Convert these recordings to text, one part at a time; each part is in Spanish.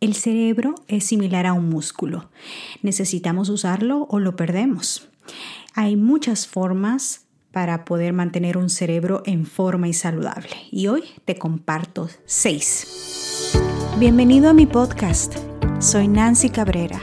El cerebro es similar a un músculo. Necesitamos usarlo o lo perdemos. Hay muchas formas para poder mantener un cerebro en forma y saludable. Y hoy te comparto seis. Bienvenido a mi podcast. Soy Nancy Cabrera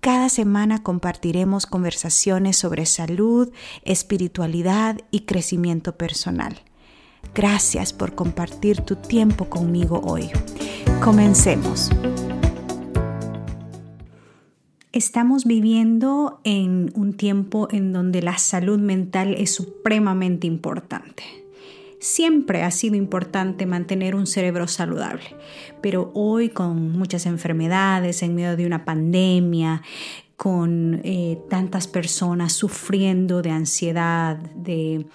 Cada semana compartiremos conversaciones sobre salud, espiritualidad y crecimiento personal. Gracias por compartir tu tiempo conmigo hoy. Comencemos. Estamos viviendo en un tiempo en donde la salud mental es supremamente importante. Siempre ha sido importante mantener un cerebro saludable, pero hoy con muchas enfermedades, en medio de una pandemia, con eh, tantas personas sufriendo de ansiedad, de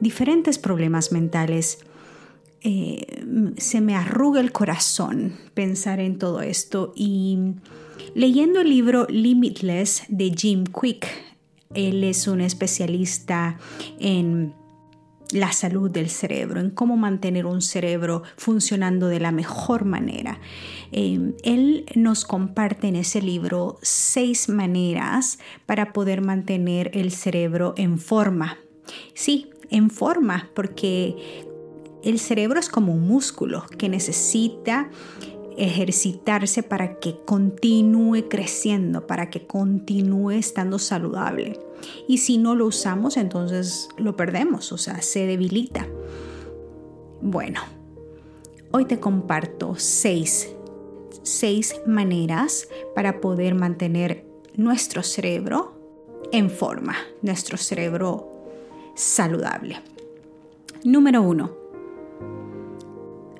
diferentes problemas mentales, eh, se me arruga el corazón pensar en todo esto. Y leyendo el libro Limitless de Jim Quick, él es un especialista en la salud del cerebro, en cómo mantener un cerebro funcionando de la mejor manera. Eh, él nos comparte en ese libro seis maneras para poder mantener el cerebro en forma. Sí, en forma, porque el cerebro es como un músculo que necesita ejercitarse para que continúe creciendo, para que continúe estando saludable. Y si no lo usamos, entonces lo perdemos, o sea, se debilita. Bueno, hoy te comparto seis, seis maneras para poder mantener nuestro cerebro en forma, nuestro cerebro saludable. Número uno,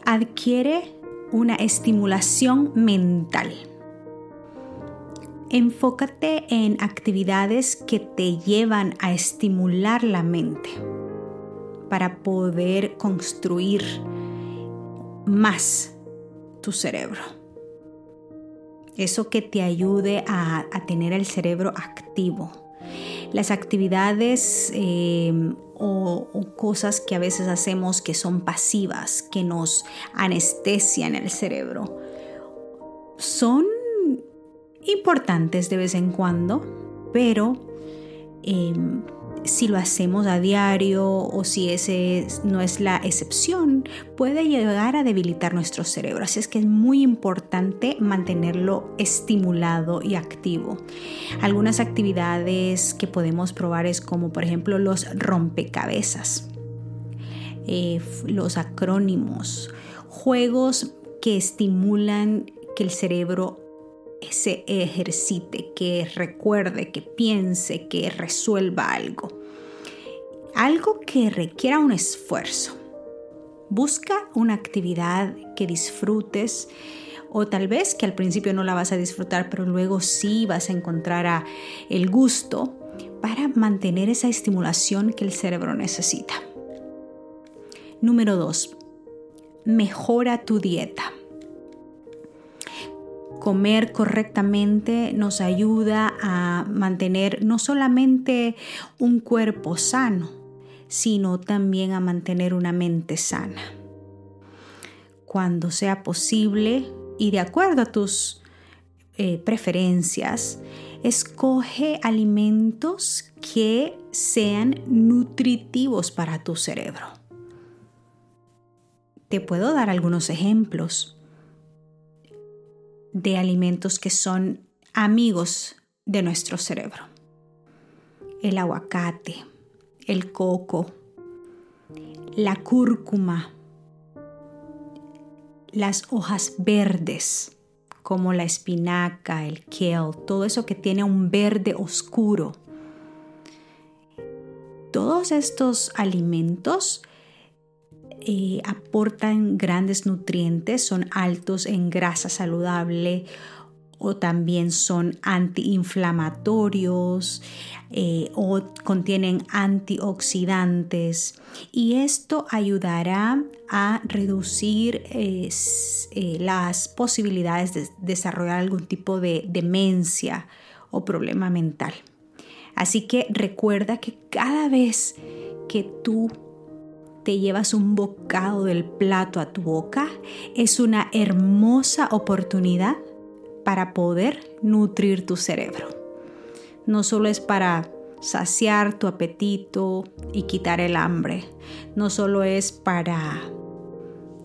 adquiere una estimulación mental. Enfócate en actividades que te llevan a estimular la mente para poder construir más tu cerebro. Eso que te ayude a, tener el cerebro activo. Las actividades eh, o, cosas que a veces hacemos que son pasivas, que nos anestesian el cerebro, son importantes de vez en cuando, pero em, si lo hacemos a diario o si ese no es la excepción, puede llegar a debilitar nuestro cerebro. Así es que es muy importante mantenerlo estimulado y activo. Algunas actividades que podemos probar es como por ejemplo los rompecabezas, eh, los acrónimos, juegos que estimulan que el cerebro se ejercite, que recuerde, que piense, que resuelva algo. Algo que requiera un esfuerzo. Busca una actividad que disfrutes o tal vez que al principio no la vas a disfrutar, pero luego sí vas a encontrar el gusto para mantener esa estimulación que el cerebro necesita. Número 2. Mejora tu dieta comer correctamente nos ayuda a mantener no solamente un cuerpo sano, sino también a mantener una mente sana. Cuando sea posible y de acuerdo a tus eh, preferencias, escoge alimentos que sean nutritivos para tu cerebro. Te puedo dar algunos ejemplos de alimentos que son amigos de nuestro cerebro. El aguacate, el coco, la cúrcuma, las hojas verdes como la espinaca, el kale, todo eso que tiene un verde oscuro. Todos estos alimentos eh, aportan grandes nutrientes, son altos en grasa saludable o también son antiinflamatorios eh, o contienen antioxidantes y esto ayudará a reducir eh, las posibilidades de desarrollar algún tipo de demencia o problema mental. Así que recuerda que cada vez que tú te llevas un bocado del plato a tu boca, es una hermosa oportunidad para poder nutrir tu cerebro. No solo es para saciar tu apetito y quitar el hambre, no solo es para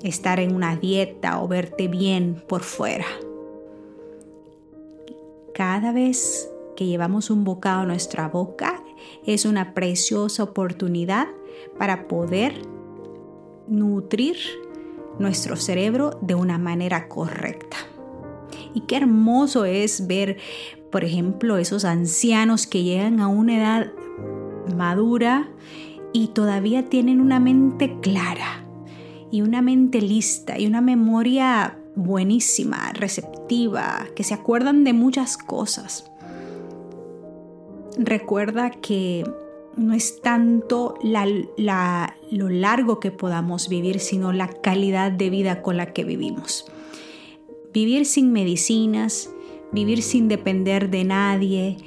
estar en una dieta o verte bien por fuera. Cada vez que llevamos un bocado a nuestra boca es una preciosa oportunidad para poder nutrir nuestro cerebro de una manera correcta. Y qué hermoso es ver, por ejemplo, esos ancianos que llegan a una edad madura y todavía tienen una mente clara y una mente lista y una memoria buenísima, receptiva, que se acuerdan de muchas cosas. Recuerda que no es tanto lo largo que podamos vivir, sino la calidad de vida con la que vivimos. Vivir sin medicinas, vivir sin depender de nadie,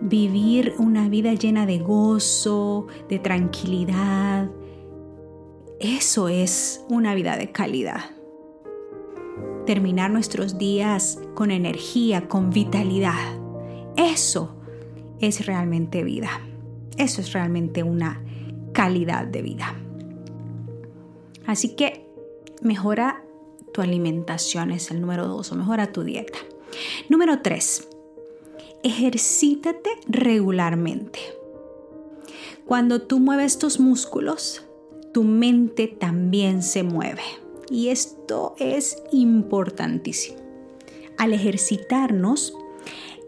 vivir una vida llena de gozo, de tranquilidad. Eso es una vida de calidad. Terminar nuestros días con energía, con vitalidad. Eso es realmente vida. Eso es realmente una calidad de vida. Así que mejora tu alimentación, es el número dos, o mejora tu dieta. Número tres, ejercítate regularmente. Cuando tú mueves tus músculos, tu mente también se mueve. Y esto es importantísimo. Al ejercitarnos,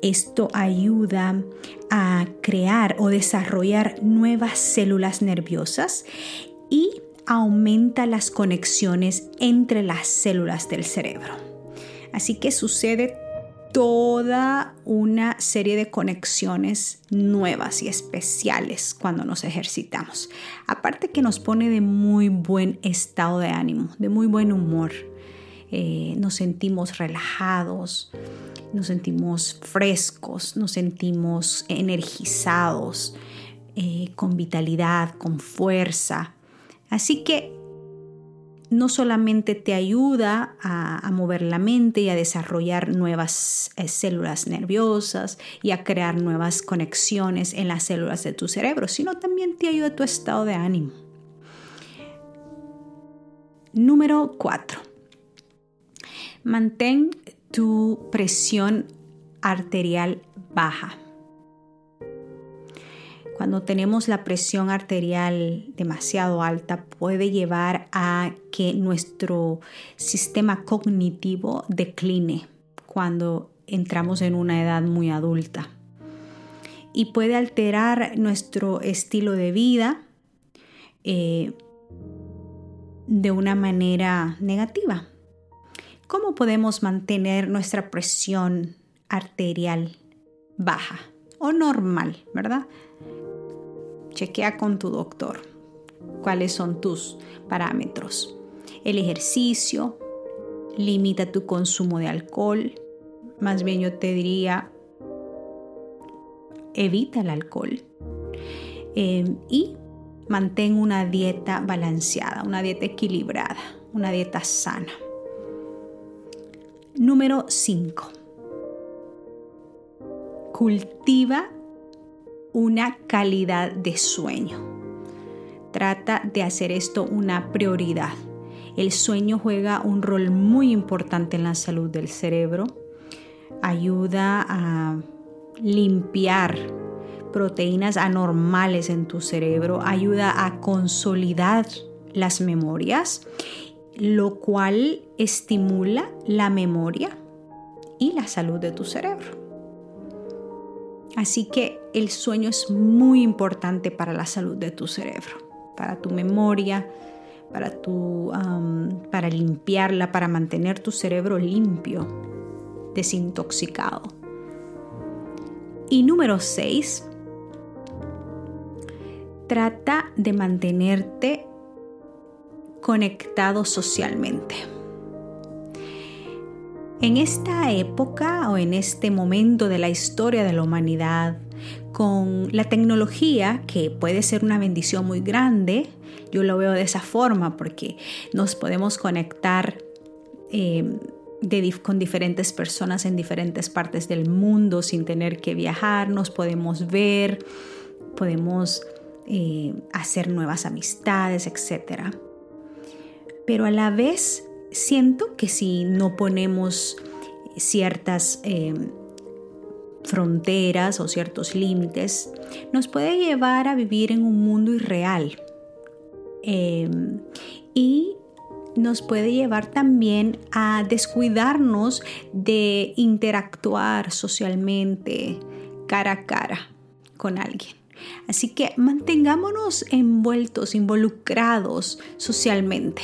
esto ayuda a crear o desarrollar nuevas células nerviosas y aumenta las conexiones entre las células del cerebro. Así que sucede toda una serie de conexiones nuevas y especiales cuando nos ejercitamos. Aparte que nos pone de muy buen estado de ánimo, de muy buen humor. Eh, nos sentimos relajados, nos sentimos frescos, nos sentimos energizados, eh, con vitalidad, con fuerza. Así que no solamente te ayuda a, mover la mente y a desarrollar nuevas eh, células nerviosas y a crear nuevas conexiones en las células de tu cerebro, sino también te ayuda a tu estado de ánimo. Número 4. Mantén tu presión arterial baja. Cuando tenemos la presión arterial demasiado alta puede llevar a que nuestro sistema cognitivo decline cuando entramos en una edad muy adulta. Y puede alterar nuestro estilo de vida eh, de una manera negativa. ¿Cómo podemos mantener nuestra presión arterial baja o normal, verdad? Chequea con tu doctor cuáles son tus parámetros. El ejercicio, limita tu consumo de alcohol, más bien yo te diría, evita el alcohol eh, y mantén una dieta balanceada, una dieta equilibrada, una dieta sana. Número 5. Cultiva una calidad de sueño. Trata de hacer esto una prioridad. El sueño juega un rol muy importante en la salud del cerebro. Ayuda a limpiar proteínas anormales en tu cerebro. Ayuda a consolidar las memorias lo cual estimula la memoria y la salud de tu cerebro. Así que el sueño es muy importante para la salud de tu cerebro, para tu memoria, para, tu, para limpiarla, para mantener tu cerebro limpio. desintoxicado. Y número 6, trata de mantenerte conectado socialmente. En esta época o en este momento de la historia de la humanidad, con la tecnología, que puede ser una bendición muy grande, yo lo veo de esa forma porque nos podemos conectar eh, con diferentes personas en diferentes partes del mundo sin tener que viajar, nos podemos ver, podemos eh, hacer nuevas amistades, etc. Pero a la vez siento que si no ponemos ciertas eh, fronteras o ciertos límites, nos puede llevar a vivir en un mundo irreal. Em, y nos puede llevar también a descuidarnos de interactuar socialmente cara a cara con alguien. Así que mantengámonos envueltos, involucrados socialmente.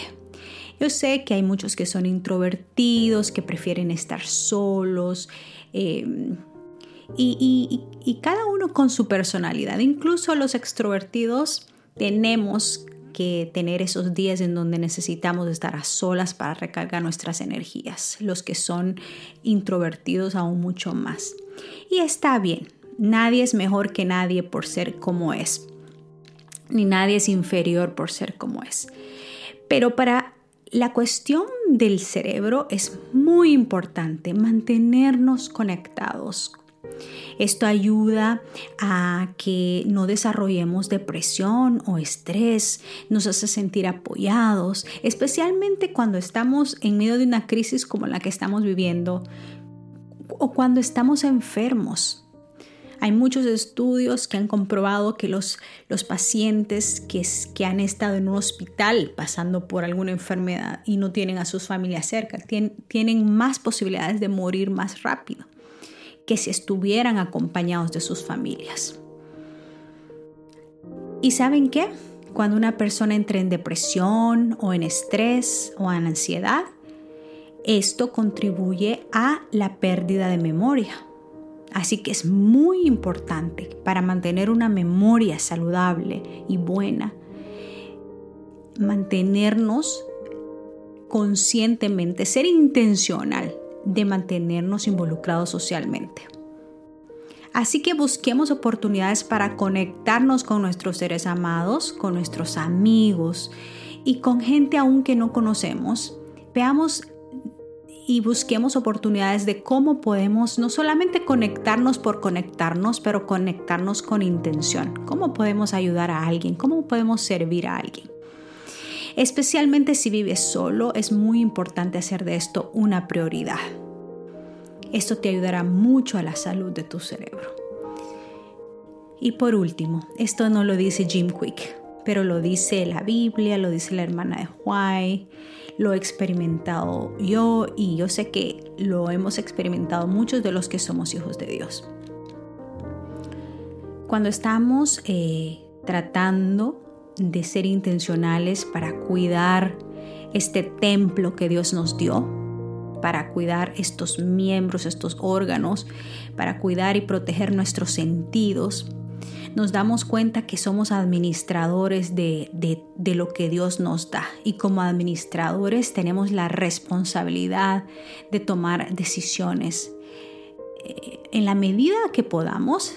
Yo sé que hay muchos que son introvertidos, que prefieren estar solos. Em, y, y, cada uno con su personalidad. Incluso los extrovertidos tenemos que tener esos días en donde necesitamos estar a solas para recargar nuestras energías. Los que son introvertidos aún mucho más. Y está bien. Nadie es mejor que nadie por ser como es. Ni nadie es inferior por ser como es. Pero para la cuestión del cerebro es muy importante, mantenernos conectados. Esto ayuda a que no desarrollemos depresión o estrés, nos hace sentir apoyados, especialmente cuando estamos en medio de una crisis como la que estamos viviendo o cuando estamos enfermos. Hay muchos estudios que han comprobado que los, los pacientes que, que, han estado en un hospital pasando por alguna enfermedad y no tienen a sus familias cerca, tienen, tienen más posibilidades de morir más rápido que si estuvieran acompañados de sus familias. ¿Y saben qué? Cuando una persona entra en depresión o en estrés o en ansiedad, esto contribuye a la pérdida de memoria. Así que es muy importante para mantener una memoria saludable y buena, mantenernos conscientemente, ser intencional de mantenernos involucrados socialmente. Así que busquemos oportunidades para conectarnos con nuestros seres amados, con nuestros amigos y con gente aún que no conocemos. Veamos y busquemos oportunidades de cómo podemos no solamente conectarnos por conectarnos, pero conectarnos con intención. ¿Cómo podemos ayudar a alguien? ¿Cómo podemos servir a alguien? Especialmente si vives solo, es muy importante hacer de esto una prioridad. Esto te ayudará mucho a la salud de tu cerebro. Y por último, esto no lo dice Jim Quick, pero lo dice la Biblia, lo dice la hermana de Huay, lo he experimentado yo y yo sé que lo hemos experimentado muchos de los que somos hijos de Dios. Cuando estamos eh, tratando de ser intencionales para cuidar este templo que Dios nos dio, para cuidar estos miembros, estos órganos, para cuidar y proteger nuestros sentidos, nos damos cuenta que somos administradores de, lo que Dios nos da y como administradores tenemos la responsabilidad de tomar decisiones eh, en la medida que podamos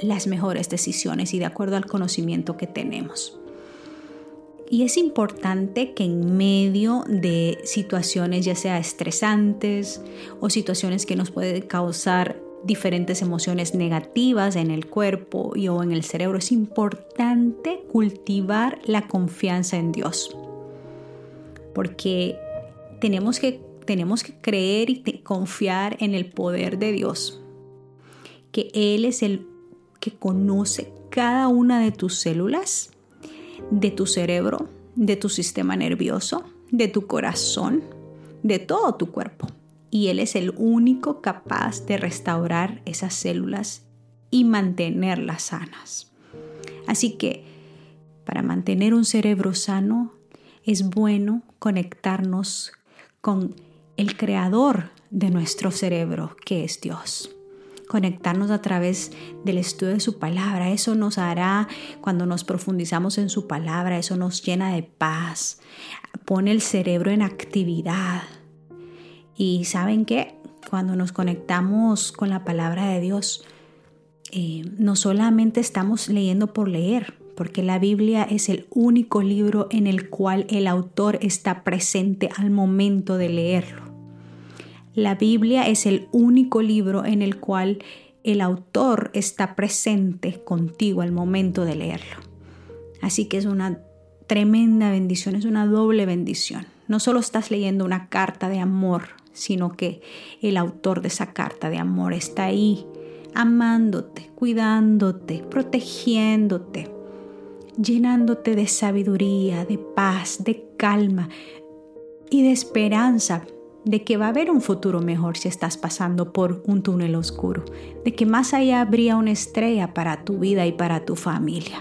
las mejores decisiones y de acuerdo al conocimiento que tenemos. Y es importante que en medio de situaciones ya sea estresantes o situaciones que nos pueden causar diferentes emociones negativas en el cuerpo y o en el cerebro, es importante cultivar la confianza en Dios. Porque tenemos que, tenemos que creer y confiar en el poder de Dios. Que Él es el que conoce cada una de tus células, de tu cerebro, de tu sistema nervioso, de tu corazón, de todo tu cuerpo y Él es el único capaz de restaurar esas células y mantenerlas sanas. Así que para mantener un cerebro sano es bueno conectarnos con el creador de nuestro cerebro, que es Dios conectarnos a través del estudio de su palabra. Eso nos hará, cuando nos profundizamos en su palabra, eso nos llena de paz, pone el cerebro en actividad. Y saben que cuando nos conectamos con la palabra de Dios, eh, no solamente estamos leyendo por leer, porque la Biblia es el único libro en el cual el autor está presente al momento de leerlo. La Biblia es el único libro en el cual el autor está presente contigo al momento de leerlo. Así que es una tremenda bendición, es una doble bendición. No solo estás leyendo una carta de amor, sino que el autor de esa carta de amor está ahí, amándote, cuidándote, protegiéndote, llenándote de sabiduría, de paz, de calma y de esperanza de que va a haber un futuro mejor si estás pasando por un túnel oscuro, de que más allá habría una estrella para tu vida y para tu familia.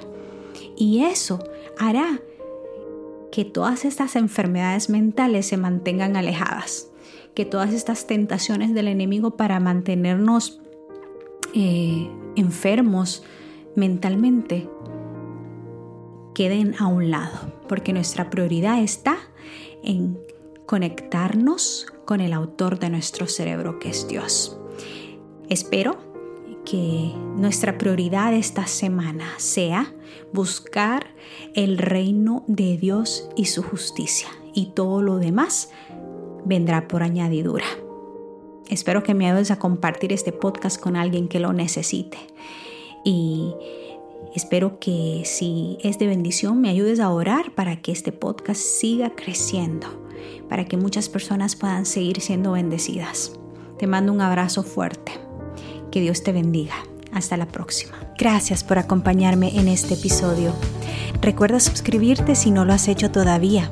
Y eso hará que todas estas enfermedades mentales se mantengan alejadas, que todas estas tentaciones del enemigo para mantenernos eh, enfermos mentalmente queden a un lado, porque nuestra prioridad está en conectarnos con el autor de nuestro cerebro, que es Dios. Espero que nuestra prioridad esta semana sea buscar el reino de Dios y su justicia y todo lo demás vendrá por añadidura. Espero que me ayudes a compartir este podcast con alguien que lo necesite y espero que si es de bendición me ayudes a orar para que este podcast siga creciendo para que muchas personas puedan seguir siendo bendecidas. Te mando un abrazo fuerte. Que Dios te bendiga. Hasta la próxima. Gracias por acompañarme en este episodio. Recuerda suscribirte si no lo has hecho todavía.